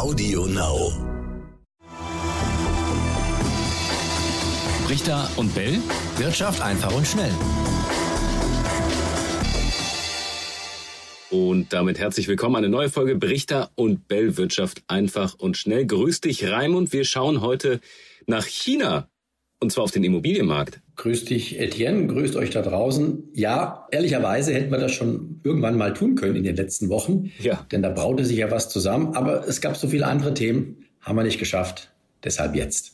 Audio Now. Richter und Bell. Wirtschaft einfach und schnell. Und damit herzlich willkommen. Eine neue Folge Brichter und Bell Wirtschaft einfach und schnell. Grüß dich, Raimund. Wir schauen heute nach China. Und zwar auf den Immobilienmarkt. Grüß dich, Etienne. Grüßt euch da draußen. Ja, ehrlicherweise hätten wir das schon irgendwann mal tun können in den letzten Wochen. Ja. Denn da braute sich ja was zusammen. Aber es gab so viele andere Themen. Haben wir nicht geschafft. Deshalb jetzt.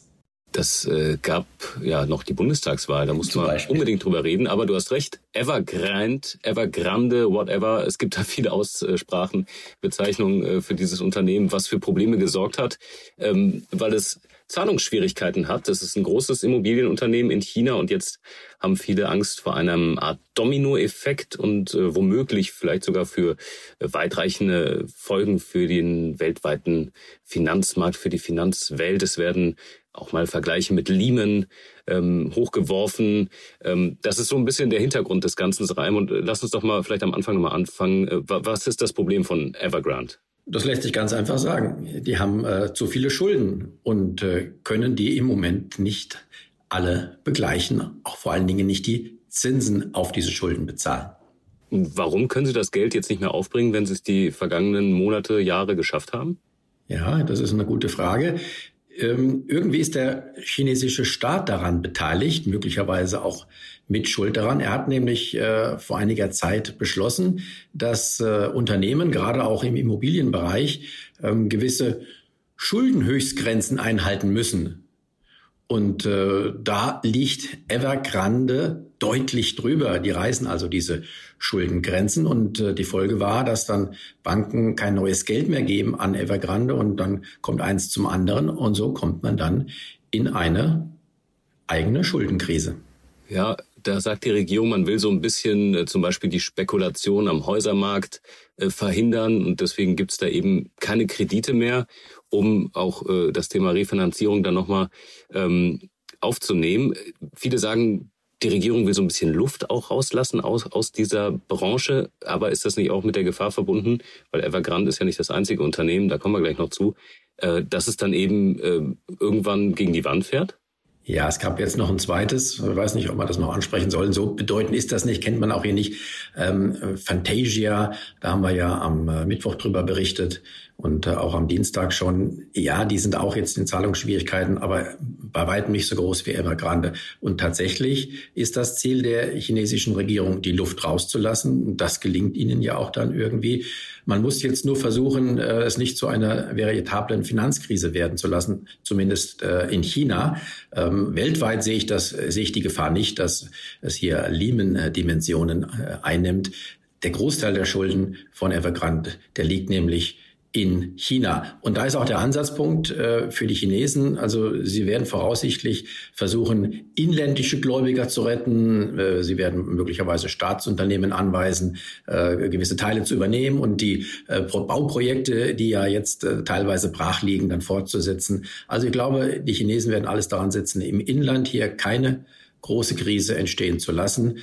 Das äh, gab ja noch die Bundestagswahl, da musste man Beispiel. unbedingt drüber reden. Aber du hast recht, Evergrande, Evergrande, whatever. Es gibt da viele Aussprachen, Bezeichnungen äh, für dieses Unternehmen, was für Probleme gesorgt hat, ähm, weil es Zahlungsschwierigkeiten hat. Das ist ein großes Immobilienunternehmen in China und jetzt haben viele Angst vor einem Art Dominoeffekt und äh, womöglich vielleicht sogar für äh, weitreichende Folgen für den weltweiten Finanzmarkt, für die Finanzwelt. Es werden auch mal Vergleiche mit Lehman ähm, hochgeworfen. Ähm, das ist so ein bisschen der Hintergrund des Ganzen, Reim. Und lass uns doch mal vielleicht am Anfang nochmal anfangen. Äh, wa- was ist das Problem von Evergrande? Das lässt sich ganz einfach sagen. Die haben äh, zu viele Schulden und äh, können die im Moment nicht alle begleichen. Auch vor allen Dingen nicht die Zinsen auf diese Schulden bezahlen. Warum können Sie das Geld jetzt nicht mehr aufbringen, wenn Sie es die vergangenen Monate, Jahre geschafft haben? Ja, das ist eine gute Frage. Ähm, irgendwie ist der chinesische Staat daran beteiligt, möglicherweise auch mit Schuld daran. Er hat nämlich äh, vor einiger Zeit beschlossen, dass äh, Unternehmen, gerade auch im Immobilienbereich, ähm, gewisse Schuldenhöchstgrenzen einhalten müssen. Und äh, da liegt Evergrande deutlich drüber. Die reißen also diese Schuldengrenzen. Und äh, die Folge war, dass dann Banken kein neues Geld mehr geben an Evergrande und dann kommt eins zum anderen. Und so kommt man dann in eine eigene Schuldenkrise. Ja, da sagt die Regierung, man will so ein bisschen äh, zum Beispiel die Spekulation am Häusermarkt äh, verhindern und deswegen gibt's da eben keine Kredite mehr, um auch äh, das Thema Refinanzierung dann nochmal ähm, aufzunehmen. Viele sagen, die Regierung will so ein bisschen Luft auch rauslassen aus, aus dieser Branche, aber ist das nicht auch mit der Gefahr verbunden, weil Evergrande ist ja nicht das einzige Unternehmen, da kommen wir gleich noch zu, äh, dass es dann eben äh, irgendwann gegen die Wand fährt? Ja, es gab jetzt noch ein zweites. Ich weiß nicht, ob man das noch ansprechen soll. So bedeutend ist das nicht, kennt man auch hier nicht. Ähm, Fantasia, da haben wir ja am äh, Mittwoch drüber berichtet und äh, auch am Dienstag schon. Ja, die sind auch jetzt in Zahlungsschwierigkeiten, aber bei weitem nicht so groß wie Evergrande. Und tatsächlich ist das Ziel der chinesischen Regierung, die Luft rauszulassen. Das gelingt ihnen ja auch dann irgendwie. Man muss jetzt nur versuchen, äh, es nicht zu einer veritablen Finanzkrise werden zu lassen, zumindest äh, in China. Ähm, weltweit sehe ich das, sehe ich die Gefahr nicht, dass es hier Lehman-Dimensionen äh, einnimmt. Der Großteil der Schulden von Evergrande, der liegt nämlich in China. Und da ist auch der Ansatzpunkt äh, für die Chinesen. Also sie werden voraussichtlich versuchen, inländische Gläubiger zu retten. Äh, sie werden möglicherweise Staatsunternehmen anweisen, äh, gewisse Teile zu übernehmen und die äh, Pro- Bauprojekte, die ja jetzt äh, teilweise brach liegen, dann fortzusetzen. Also ich glaube, die Chinesen werden alles daran setzen, im Inland hier keine große Krise entstehen zu lassen.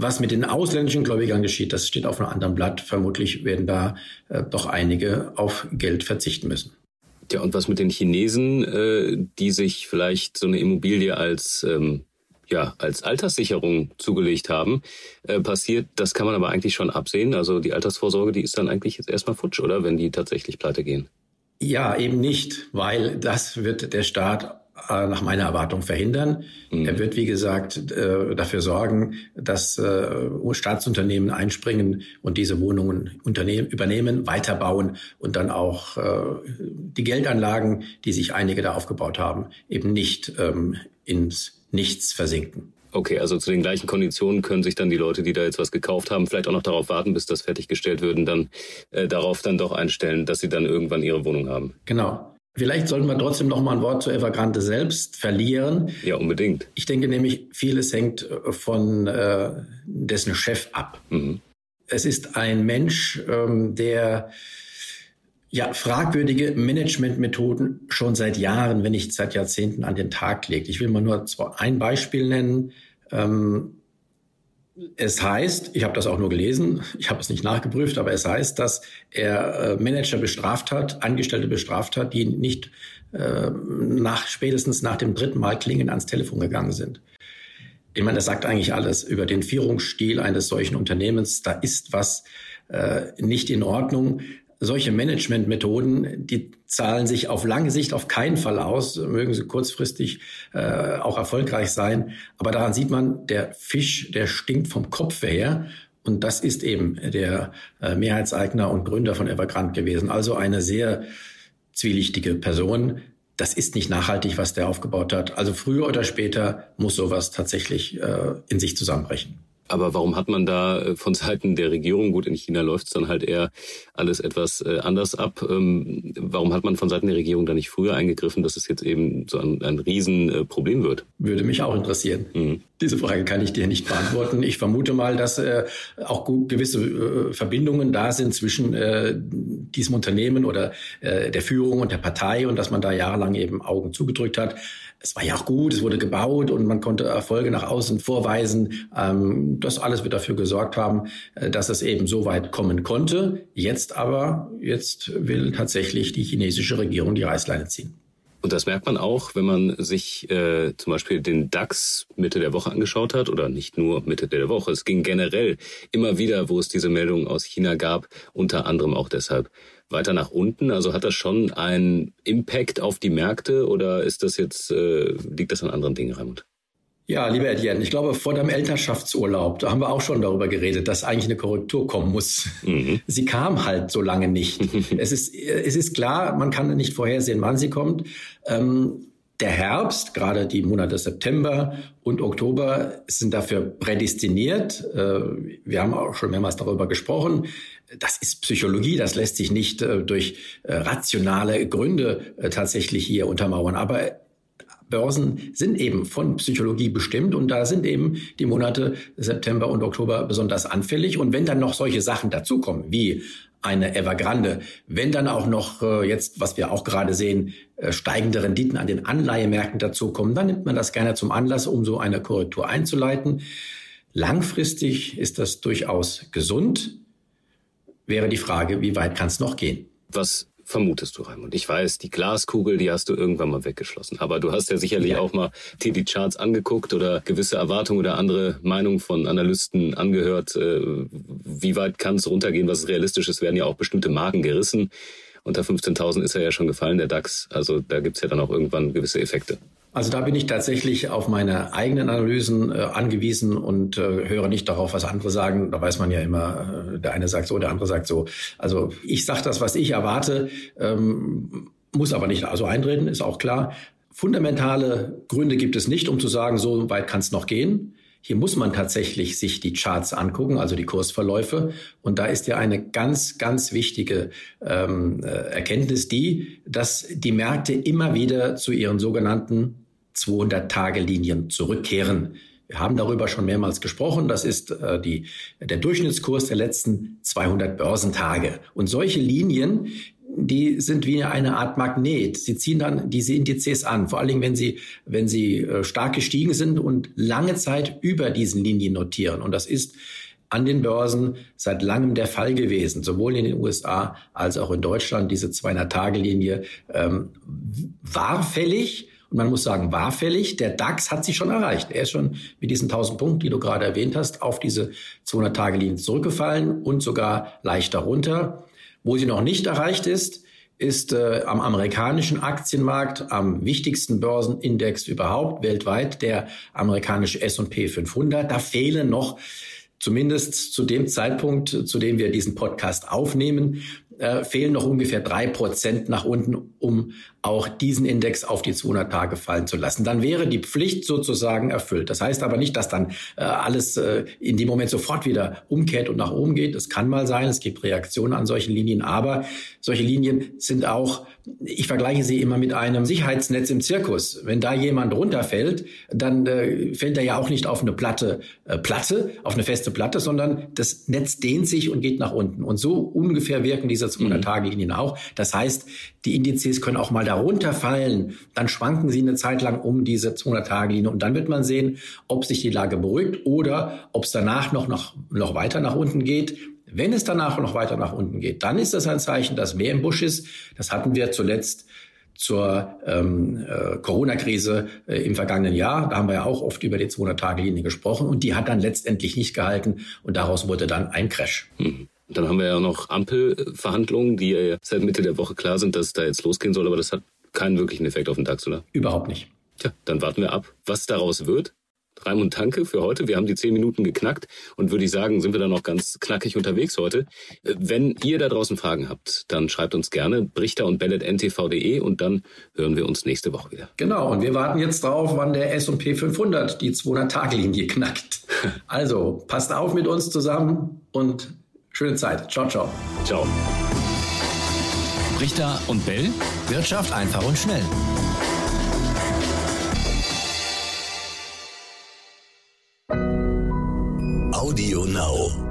Was mit den ausländischen Gläubigern geschieht, das steht auf einem anderen Blatt. Vermutlich werden da äh, doch einige auf Geld verzichten müssen. Ja, und was mit den Chinesen, äh, die sich vielleicht so eine Immobilie als ähm, ja als Alterssicherung zugelegt haben, äh, passiert, das kann man aber eigentlich schon absehen. Also die Altersvorsorge, die ist dann eigentlich jetzt erstmal futsch, oder? Wenn die tatsächlich pleite gehen. Ja, eben nicht, weil das wird der Staat nach meiner Erwartung verhindern. Mhm. Er wird, wie gesagt, äh, dafür sorgen, dass äh, Staatsunternehmen einspringen und diese Wohnungen übernehmen, weiterbauen und dann auch äh, die Geldanlagen, die sich einige da aufgebaut haben, eben nicht ähm, ins Nichts versinken. Okay, also zu den gleichen Konditionen können sich dann die Leute, die da jetzt was gekauft haben, vielleicht auch noch darauf warten, bis das fertiggestellt würden, dann äh, darauf dann doch einstellen, dass sie dann irgendwann ihre Wohnung haben. Genau. Vielleicht sollten wir trotzdem noch mal ein Wort zu Evergrande selbst verlieren. Ja, unbedingt. Ich denke nämlich, vieles hängt äh, von äh, dessen Chef ab. Mhm. Es ist ein Mensch, ähm, der ja, fragwürdige Managementmethoden schon seit Jahren, wenn nicht seit Jahrzehnten an den Tag legt. Ich will mal nur ein Beispiel nennen. Ähm, Es heißt, ich habe das auch nur gelesen, ich habe es nicht nachgeprüft, aber es heißt, dass er äh, Manager bestraft hat, Angestellte bestraft hat, die nicht äh, nach spätestens nach dem dritten Mal klingen ans Telefon gegangen sind. Ich meine, das sagt eigentlich alles über den Führungsstil eines solchen Unternehmens. Da ist was äh, nicht in Ordnung solche Managementmethoden, die zahlen sich auf lange Sicht auf keinen Fall aus, mögen sie kurzfristig äh, auch erfolgreich sein. Aber daran sieht man, der Fisch, der stinkt vom Kopf her. Und das ist eben der äh, Mehrheitseigner und Gründer von Evergrande gewesen. Also eine sehr zwielichtige Person. Das ist nicht nachhaltig, was der aufgebaut hat. Also früher oder später muss sowas tatsächlich äh, in sich zusammenbrechen. Aber warum hat man da äh, von Seiten der Regierung, gut, in China läuft es dann halt eher alles etwas äh, anders ab, ähm, warum hat man von Seiten der Regierung da nicht früher eingegriffen, dass es jetzt eben so ein, ein Riesenproblem wird? Würde mich auch interessieren. Mhm. Diese Frage kann ich dir nicht beantworten. Ich vermute mal, dass äh, auch gewisse äh, Verbindungen da sind zwischen äh, diesem Unternehmen oder äh, der Führung und der Partei und dass man da jahrelang eben Augen zugedrückt hat es war ja auch gut, es wurde gebaut und man konnte Erfolge nach außen vorweisen. Ähm, das alles wird dafür gesorgt haben, äh, dass es eben so weit kommen konnte. Jetzt aber, jetzt will tatsächlich die chinesische Regierung die Reißleine ziehen. Und das merkt man auch, wenn man sich äh, zum Beispiel den DAX Mitte der Woche angeschaut hat oder nicht nur Mitte der Woche. Es ging generell immer wieder, wo es diese Meldungen aus China gab, unter anderem auch deshalb weiter nach unten? Also hat das schon einen Impact auf die Märkte oder ist das jetzt, äh, liegt das an anderen Dingen, Raimund? Ja, lieber Etienne, ich glaube, vor deinem Elternschaftsurlaub, da haben wir auch schon darüber geredet, dass eigentlich eine Korrektur kommen muss. Mhm. Sie kam halt so lange nicht. es, ist, es ist klar, man kann nicht vorhersehen, wann sie kommt. Ähm, der Herbst, gerade die Monate September und Oktober, sind dafür prädestiniert. Äh, wir haben auch schon mehrmals darüber gesprochen. Das ist Psychologie, das lässt sich nicht äh, durch äh, rationale Gründe tatsächlich hier untermauern. Aber Börsen sind eben von Psychologie bestimmt und da sind eben die Monate September und Oktober besonders anfällig. Und wenn dann noch solche Sachen dazukommen, wie eine Evergrande, wenn dann auch noch äh, jetzt, was wir auch gerade sehen, äh, steigende Renditen an den Anleihemärkten dazukommen, dann nimmt man das gerne zum Anlass, um so eine Korrektur einzuleiten. Langfristig ist das durchaus gesund. Wäre die Frage, wie weit kann es noch gehen? Was vermutest du, Raimund? Ich weiß, die Glaskugel, die hast du irgendwann mal weggeschlossen. Aber du hast ja sicherlich ja. auch mal dir die Charts angeguckt oder gewisse Erwartungen oder andere Meinungen von Analysten angehört. Äh, wie weit kann es runtergehen? Was ist realistisch? Es werden ja auch bestimmte Marken gerissen. Unter 15.000 ist er ja schon gefallen, der DAX. Also da gibt's ja dann auch irgendwann gewisse Effekte. Also da bin ich tatsächlich auf meine eigenen Analysen äh, angewiesen und äh, höre nicht darauf, was andere sagen. Da weiß man ja immer, äh, der eine sagt so, der andere sagt so. Also ich sage das, was ich erwarte, ähm, muss aber nicht also eintreten, ist auch klar. Fundamentale Gründe gibt es nicht, um zu sagen, so weit kann es noch gehen. Hier muss man tatsächlich sich die Charts angucken, also die Kursverläufe. Und da ist ja eine ganz, ganz wichtige ähm, äh, Erkenntnis die, dass die Märkte immer wieder zu ihren sogenannten 200-Tage-Linien zurückkehren. Wir haben darüber schon mehrmals gesprochen. Das ist äh, die, der Durchschnittskurs der letzten 200 Börsentage. Und solche Linien, die sind wie eine Art Magnet. Sie ziehen dann diese Indizes an, vor allen Dingen, wenn sie, wenn sie äh, stark gestiegen sind und lange Zeit über diesen Linien notieren. Und das ist an den Börsen seit langem der Fall gewesen, sowohl in den USA als auch in Deutschland. Diese 200-Tage-Linie ähm, war fällig. Und man muss sagen, war fällig. Der DAX hat sie schon erreicht. Er ist schon mit diesen 1000 Punkten, die du gerade erwähnt hast, auf diese 200-Tage-Linie zurückgefallen und sogar leicht darunter. Wo sie noch nicht erreicht ist, ist äh, am amerikanischen Aktienmarkt, am wichtigsten Börsenindex überhaupt weltweit, der amerikanische S&P 500. Da fehlen noch zumindest zu dem Zeitpunkt, zu dem wir diesen Podcast aufnehmen, äh, fehlen noch ungefähr drei Prozent nach unten, um auch diesen Index auf die 200 Tage fallen zu lassen. Dann wäre die Pflicht sozusagen erfüllt. Das heißt aber nicht, dass dann äh, alles äh, in dem Moment sofort wieder umkehrt und nach oben geht. Das kann mal sein. Es gibt Reaktionen an solchen Linien, aber solche Linien sind auch ich vergleiche sie immer mit einem Sicherheitsnetz im Zirkus. Wenn da jemand runterfällt, dann äh, fällt er ja auch nicht auf eine platte äh, Platte, auf eine feste Platte, sondern das Netz dehnt sich und geht nach unten. Und so ungefähr wirken diese 200-Tage-Linien auch. Das heißt, die Indizes können auch mal darunter fallen. Dann schwanken sie eine Zeit lang um diese 200-Tage-Linie und dann wird man sehen, ob sich die Lage beruhigt oder ob es danach noch, noch, noch weiter nach unten geht. Wenn es danach noch weiter nach unten geht, dann ist das ein Zeichen, dass mehr im Busch ist. Das hatten wir zuletzt zur ähm, äh, Corona-Krise äh, im vergangenen Jahr. Da haben wir ja auch oft über die 200-Tage-Linie gesprochen und die hat dann letztendlich nicht gehalten und daraus wurde dann ein Crash. Mhm. Dann haben wir ja noch Ampelverhandlungen, die ja seit Mitte der Woche klar sind, dass da jetzt losgehen soll, aber das hat keinen wirklichen Effekt auf den DAX, oder? Überhaupt nicht. Tja, dann warten wir ab, was daraus wird. Raimund, danke für heute. Wir haben die zehn Minuten geknackt und würde ich sagen, sind wir dann noch ganz knackig unterwegs heute. Wenn ihr da draußen Fragen habt, dann schreibt uns gerne brichter und bellet.ntv.de und dann hören wir uns nächste Woche wieder. Genau, und wir warten jetzt drauf, wann der S&P 500 die 200-Tage-Linie knackt. Also, passt auf mit uns zusammen und schöne Zeit. Ciao, ciao. Ciao. Brichter und Bell. Wirtschaft einfach und schnell. Audio Now.